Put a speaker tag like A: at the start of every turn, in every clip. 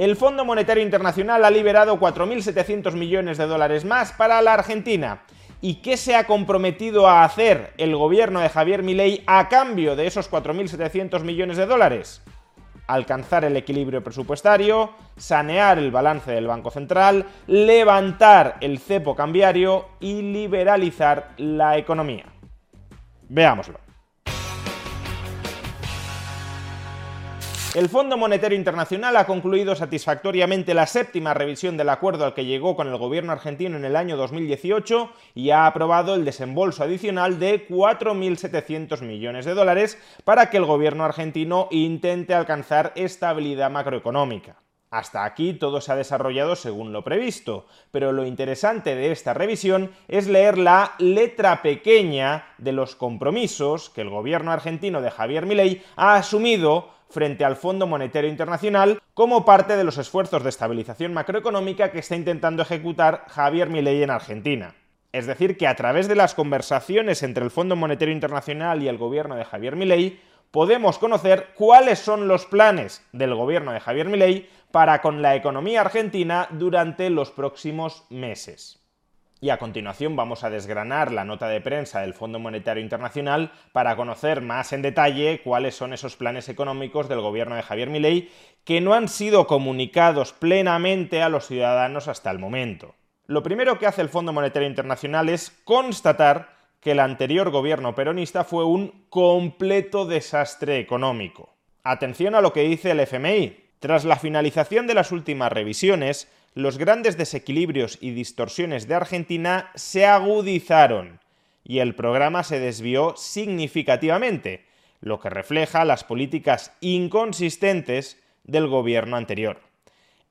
A: El Fondo Monetario Internacional ha liberado 4.700 millones de dólares más para la Argentina. ¿Y qué se ha comprometido a hacer el gobierno de Javier Milei a cambio de esos 4.700 millones de dólares? alcanzar el equilibrio presupuestario, sanear el balance del Banco Central, levantar el cepo cambiario y liberalizar la economía. Veámoslo. El Fondo Monetario Internacional ha concluido satisfactoriamente la séptima revisión del acuerdo al que llegó con el gobierno argentino en el año 2018 y ha aprobado el desembolso adicional de 4.700 millones de dólares para que el gobierno argentino intente alcanzar estabilidad macroeconómica. Hasta aquí todo se ha desarrollado según lo previsto, pero lo interesante de esta revisión es leer la letra pequeña de los compromisos que el gobierno argentino de Javier Milei ha asumido frente al Fondo Monetario Internacional como parte de los esfuerzos de estabilización macroeconómica que está intentando ejecutar Javier Milei en Argentina. Es decir, que a través de las conversaciones entre el Fondo Monetario Internacional y el gobierno de Javier Milei podemos conocer cuáles son los planes del gobierno de Javier Milei para con la economía argentina durante los próximos meses. Y a continuación vamos a desgranar la nota de prensa del Fondo Monetario Internacional para conocer más en detalle cuáles son esos planes económicos del gobierno de Javier Milei que no han sido comunicados plenamente a los ciudadanos hasta el momento. Lo primero que hace el Fondo Monetario Internacional es constatar que el anterior gobierno peronista fue un completo desastre económico. Atención a lo que dice el FMI. Tras la finalización de las últimas revisiones, los grandes desequilibrios y distorsiones de Argentina se agudizaron y el programa se desvió significativamente, lo que refleja las políticas inconsistentes del gobierno anterior.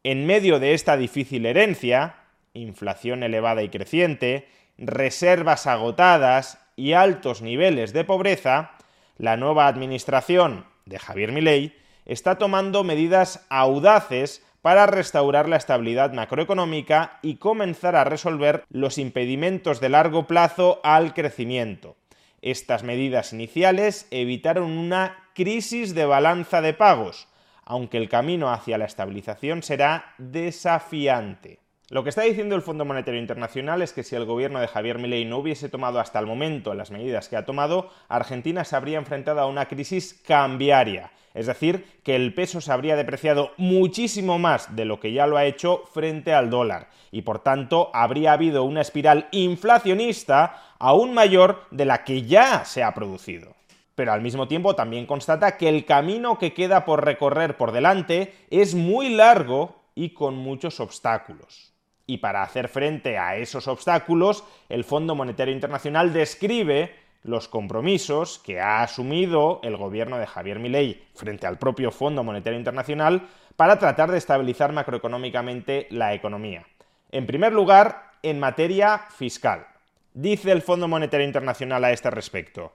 A: En medio de esta difícil herencia, inflación elevada y creciente, reservas agotadas y altos niveles de pobreza, la nueva administración de Javier Milei está tomando medidas audaces para restaurar la estabilidad macroeconómica y comenzar a resolver los impedimentos de largo plazo al crecimiento. Estas medidas iniciales evitaron una crisis de balanza de pagos, aunque el camino hacia la estabilización será desafiante. Lo que está diciendo el Fondo Monetario Internacional es que si el gobierno de Javier Milei no hubiese tomado hasta el momento las medidas que ha tomado, Argentina se habría enfrentado a una crisis cambiaria, es decir, que el peso se habría depreciado muchísimo más de lo que ya lo ha hecho frente al dólar, y por tanto habría habido una espiral inflacionista aún mayor de la que ya se ha producido pero al mismo tiempo también constata que el camino que queda por recorrer por delante es muy largo y con muchos obstáculos. Y para hacer frente a esos obstáculos, el Fondo Monetario Internacional describe los compromisos que ha asumido el gobierno de Javier Milei frente al propio Fondo Monetario Internacional para tratar de estabilizar macroeconómicamente la economía. En primer lugar, en materia fiscal. Dice el Fondo Monetario Internacional a este respecto.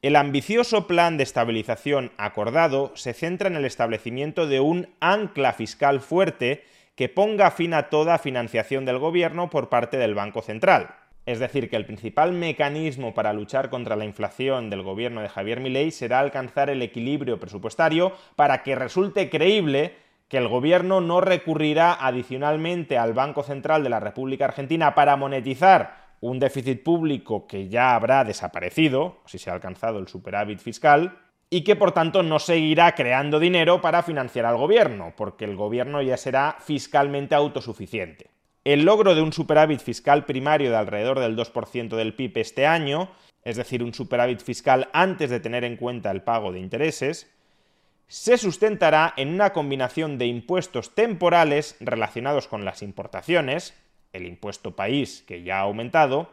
A: El ambicioso plan de estabilización acordado se centra en el establecimiento de un ancla fiscal fuerte que ponga fin a toda financiación del gobierno por parte del Banco Central. Es decir, que el principal mecanismo para luchar contra la inflación del gobierno de Javier Milei será alcanzar el equilibrio presupuestario para que resulte creíble que el gobierno no recurrirá adicionalmente al Banco Central de la República Argentina para monetizar un déficit público que ya habrá desaparecido, si se ha alcanzado el superávit fiscal, y que por tanto no seguirá creando dinero para financiar al gobierno, porque el gobierno ya será fiscalmente autosuficiente. El logro de un superávit fiscal primario de alrededor del 2% del PIB este año, es decir, un superávit fiscal antes de tener en cuenta el pago de intereses, se sustentará en una combinación de impuestos temporales relacionados con las importaciones, el impuesto país que ya ha aumentado,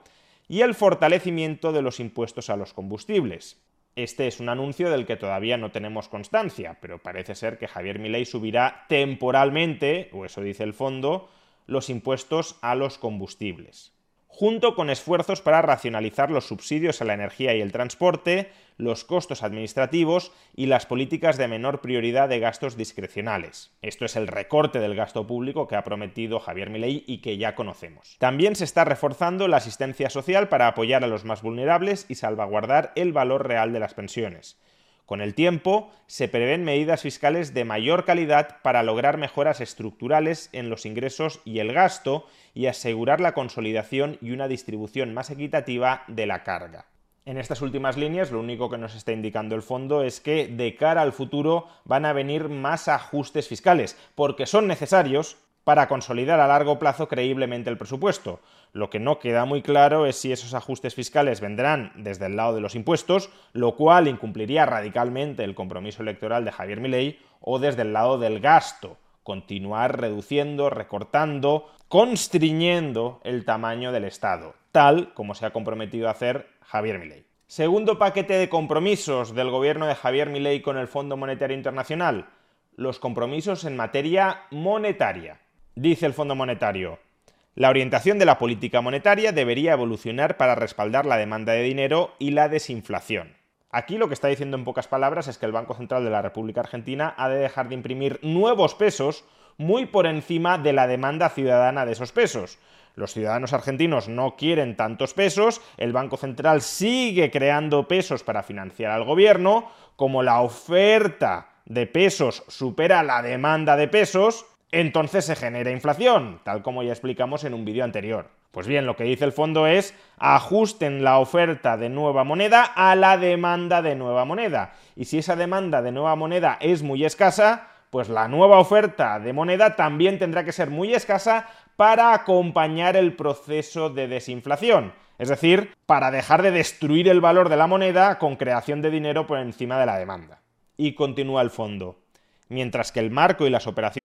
A: y el fortalecimiento de los impuestos a los combustibles, Este es un anuncio del que todavía no tenemos constancia, pero parece ser que Javier Milei subirá temporalmente, o eso dice el fondo, los impuestos a los combustibles junto con esfuerzos para racionalizar los subsidios a la energía y el transporte, los costos administrativos y las políticas de menor prioridad de gastos discrecionales. Esto es el recorte del gasto público que ha prometido Javier Milei y que ya conocemos. También se está reforzando la asistencia social para apoyar a los más vulnerables y salvaguardar el valor real de las pensiones. Con el tiempo, se prevén medidas fiscales de mayor calidad para lograr mejoras estructurales en los ingresos y el gasto y asegurar la consolidación y una distribución más equitativa de la carga. En estas últimas líneas, lo único que nos está indicando el fondo es que de cara al futuro van a venir más ajustes fiscales, porque son necesarios para consolidar a largo plazo creíblemente el presupuesto. Lo que no queda muy claro es si esos ajustes fiscales vendrán desde el lado de los impuestos, lo cual incumpliría radicalmente el compromiso electoral de Javier Milei, o desde el lado del gasto, continuar reduciendo, recortando, constriñendo el tamaño del Estado, tal como se ha comprometido a hacer Javier Milei. Segundo paquete de compromisos del gobierno de Javier Milei con el Fondo Monetario Internacional, los compromisos en materia monetaria. Dice el Fondo Monetario, la orientación de la política monetaria debería evolucionar para respaldar la demanda de dinero y la desinflación. Aquí lo que está diciendo en pocas palabras es que el Banco Central de la República Argentina ha de dejar de imprimir nuevos pesos muy por encima de la demanda ciudadana de esos pesos. Los ciudadanos argentinos no quieren tantos pesos, el Banco Central sigue creando pesos para financiar al gobierno, como la oferta de pesos supera la demanda de pesos, entonces se genera inflación, tal como ya explicamos en un vídeo anterior. Pues bien, lo que dice el fondo es ajusten la oferta de nueva moneda a la demanda de nueva moneda. Y si esa demanda de nueva moneda es muy escasa, pues la nueva oferta de moneda también tendrá que ser muy escasa para acompañar el proceso de desinflación. Es decir, para dejar de destruir el valor de la moneda con creación de dinero por encima de la demanda. Y continúa el fondo. Mientras que el marco y las operaciones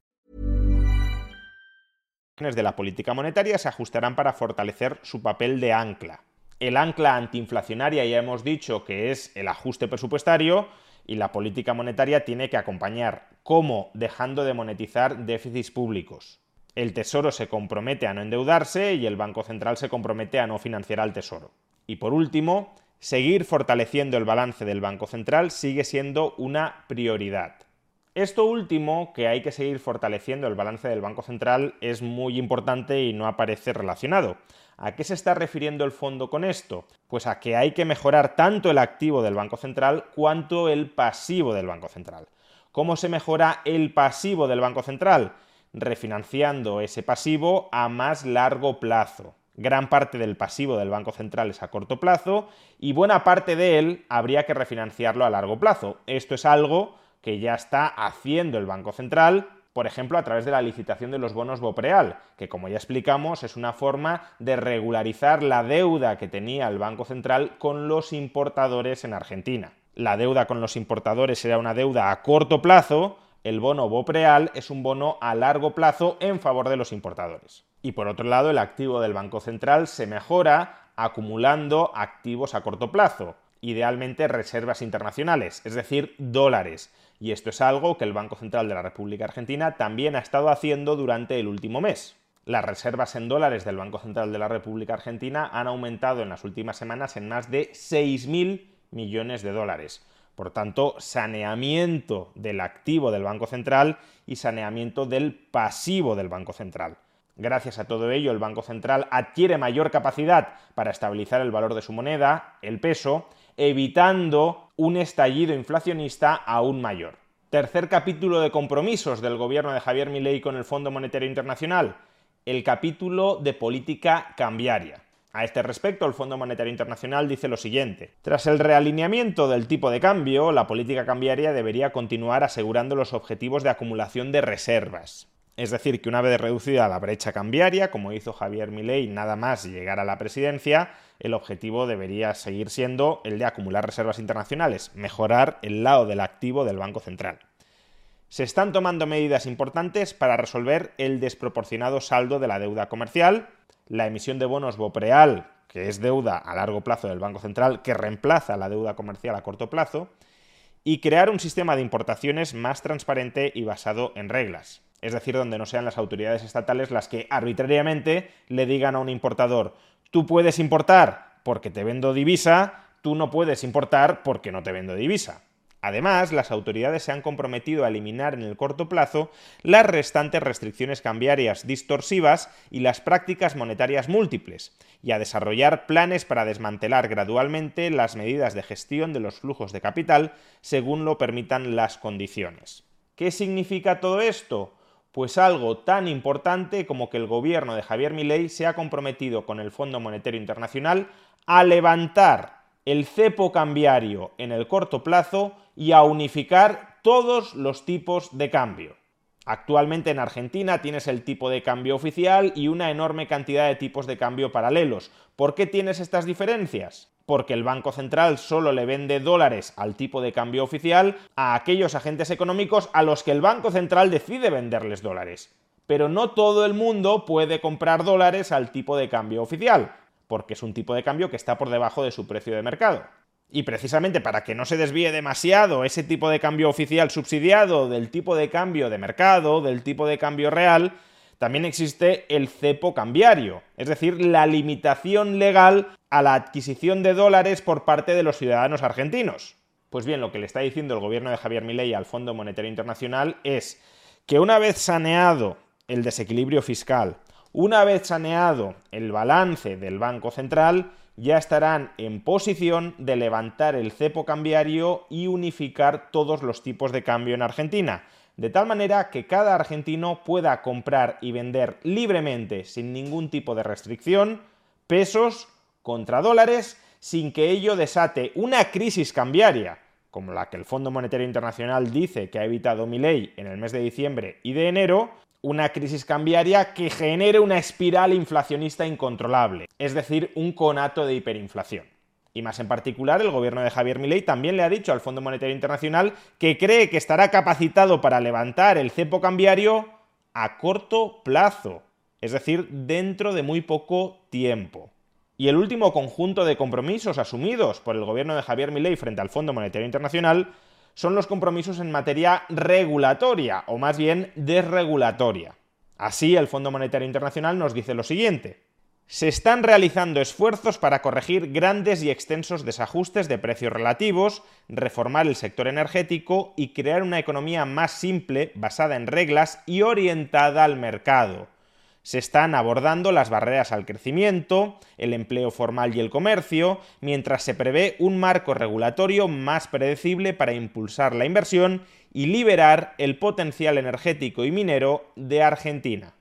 A: De la política monetaria se ajustarán para fortalecer su papel de ancla. El ancla antiinflacionaria ya hemos dicho que es el ajuste presupuestario y la política monetaria tiene que acompañar. ¿Cómo? Dejando de monetizar déficits públicos. El Tesoro se compromete a no endeudarse y el Banco Central se compromete a no financiar al Tesoro. Y por último, seguir fortaleciendo el balance del Banco Central sigue siendo una prioridad. Esto último, que hay que seguir fortaleciendo el balance del Banco Central, es muy importante y no aparece relacionado. ¿A qué se está refiriendo el fondo con esto? Pues a que hay que mejorar tanto el activo del Banco Central cuanto el pasivo del Banco Central. ¿Cómo se mejora el pasivo del Banco Central? refinanciando ese pasivo a más largo plazo. Gran parte del pasivo del Banco Central es a corto plazo y buena parte de él habría que refinanciarlo a largo plazo. Esto es algo que ya está haciendo el Banco Central por ejemplo a través de la licitación de los bonos Bopreal, que como ya explicamos es una forma de regularizar la deuda que tenía el Banco Central con los importadores en Argentina. La deuda con los importadores era una deuda a corto plazo, el bono Bopreal es un bono a largo plazo en favor de los importadores. Y por otro lado, el activo del Banco Central se mejora acumulando activos a corto plazo, idealmente reservas internacionales, es decir, dólares. Y esto es algo que el Banco Central de la República Argentina también ha estado haciendo durante el último mes. Las reservas en dólares del Banco Central de la República Argentina han aumentado en las últimas semanas en más de 6.000 millones de dólares. Por tanto, saneamiento del activo del Banco Central y saneamiento del pasivo del Banco Central. Gracias a todo ello, el Banco Central adquiere mayor capacidad para estabilizar el valor de su moneda, el peso, evitando un estallido inflacionista aún mayor. Tercer capítulo de compromisos del gobierno de Javier Milei con el Fondo Monetario Internacional, el capítulo de política cambiaria. A este respecto, el Fondo Monetario Internacional dice lo siguiente. Tras el realineamiento del tipo de cambio, la política cambiaria debería continuar asegurando los objetivos de acumulación de reservas. Es decir, que una vez reducida la brecha cambiaria, como hizo Javier Milei nada más llegar a la presidencia, el objetivo debería seguir siendo el de acumular reservas internacionales, mejorar el lado del activo del Banco Central. Se están tomando medidas importantes para resolver el desproporcionado saldo de la deuda comercial, la emisión de bonos Bopreal, que es deuda a largo plazo del Banco Central, que reemplaza la deuda comercial a corto plazo, y crear un sistema de importaciones más transparente y basado en reglas. Es decir, donde no sean las autoridades estatales las que arbitrariamente le digan a un importador, tú puedes importar porque te vendo divisa, tú no puedes importar porque no te vendo divisa. Además, las autoridades se han comprometido a eliminar en el corto plazo las restantes restricciones cambiarias distorsivas y las prácticas monetarias múltiples, y a desarrollar planes para desmantelar gradualmente las medidas de gestión de los flujos de capital según lo permitan las condiciones. ¿Qué significa todo esto? Pues algo tan importante como que el gobierno de Javier Milei se ha comprometido con el Fondo Monetario Internacional a levantar el cepo cambiario en el corto plazo y a unificar todos los tipos de cambio. Actualmente en Argentina tienes el tipo de cambio oficial y una enorme cantidad de tipos de cambio paralelos. ¿Por qué tienes estas diferencias? Porque el Banco Central solo le vende dólares al tipo de cambio oficial a aquellos agentes económicos a los que el Banco Central decide venderles dólares. Pero no todo el mundo puede comprar dólares al tipo de cambio oficial porque es un tipo de cambio que está por debajo de su precio de mercado. Y precisamente para que no se desvíe demasiado ese tipo de cambio oficial subsidiado del tipo de cambio de mercado, del tipo de cambio real, también existe el cepo cambiario, es decir, la limitación legal a la adquisición de dólares por parte de los ciudadanos argentinos. Pues bien, lo que le está diciendo el gobierno de Javier Milei al Fondo Monetario Internacional es que una vez saneado el desequilibrio fiscal, una vez saneado el balance del Banco Central, ya estarán en posición de levantar el cepo cambiario y unificar todos los tipos de cambio en Argentina, de tal manera que cada argentino pueda comprar y vender libremente, sin ningún tipo de restricción, pesos contra dólares, sin que ello desate una crisis cambiaria, como la que el Fondo Monetario Internacional dice que ha evitado mi ley en el mes de diciembre y de enero, una crisis cambiaria que genere una espiral inflacionista incontrolable, es decir, un conato de hiperinflación. Y más en particular, el gobierno de Javier Milei también le ha dicho al Fondo Monetario Internacional que cree que estará capacitado para levantar el cepo cambiario a corto plazo, es decir, dentro de muy poco tiempo. Y el último conjunto de compromisos asumidos por el gobierno de Javier Milei frente al Fondo Monetario Internacional son los compromisos en materia regulatoria, o más bien desregulatoria. Así, el Fondo Monetario Internacional nos dice lo siguiente. Se están realizando esfuerzos para corregir grandes y extensos desajustes de precios relativos, reformar el sector energético y crear una economía más simple, basada en reglas y orientada al mercado se están abordando las barreras al crecimiento, el empleo formal y el comercio, mientras se prevé un marco regulatorio más predecible para impulsar la inversión y liberar el potencial energético y minero de Argentina.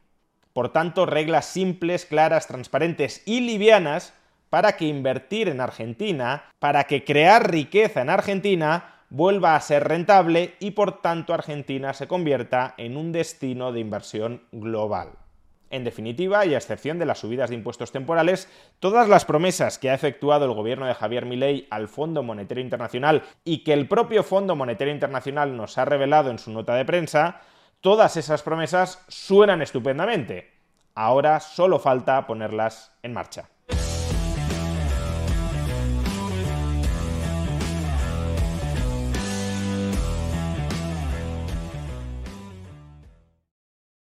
A: Por tanto, reglas simples, claras, transparentes y livianas para que invertir en Argentina, para que crear riqueza en Argentina, vuelva a ser rentable y por tanto Argentina se convierta en un destino de inversión global. En definitiva, y a excepción de las subidas de impuestos temporales, todas las promesas que ha efectuado el gobierno de Javier Milei al Fondo Monetario Internacional y que el propio Fondo Monetario Internacional nos ha revelado en su nota de prensa, todas esas promesas suenan estupendamente. Ahora solo falta ponerlas en marcha.